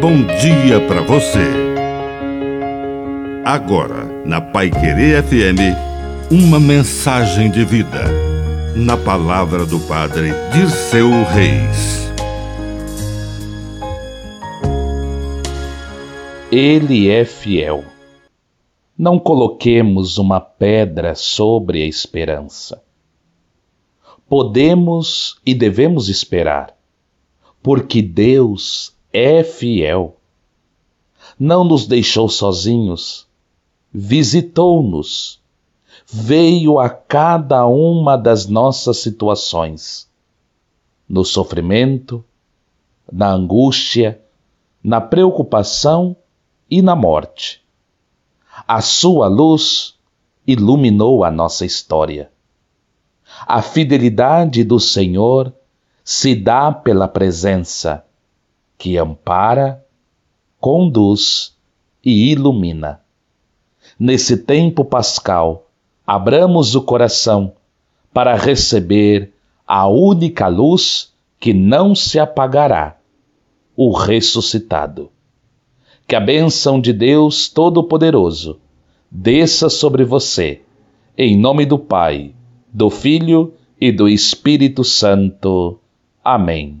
bom dia para você. Agora, na Pai Querer FM, uma mensagem de vida. Na palavra do Padre Dirceu Reis. Ele é fiel. Não coloquemos uma pedra sobre a esperança. Podemos e devemos esperar, porque Deus é fiel. Não nos deixou sozinhos, visitou-nos, veio a cada uma das nossas situações, no sofrimento, na angústia, na preocupação e na morte. A sua luz iluminou a nossa história. A fidelidade do Senhor se dá pela presença que ampara, conduz e ilumina. Nesse tempo pascal, abramos o coração para receber a única luz que não se apagará, o ressuscitado. Que a bênção de Deus Todo-Poderoso desça sobre você, em nome do Pai, do Filho e do Espírito Santo. Amém.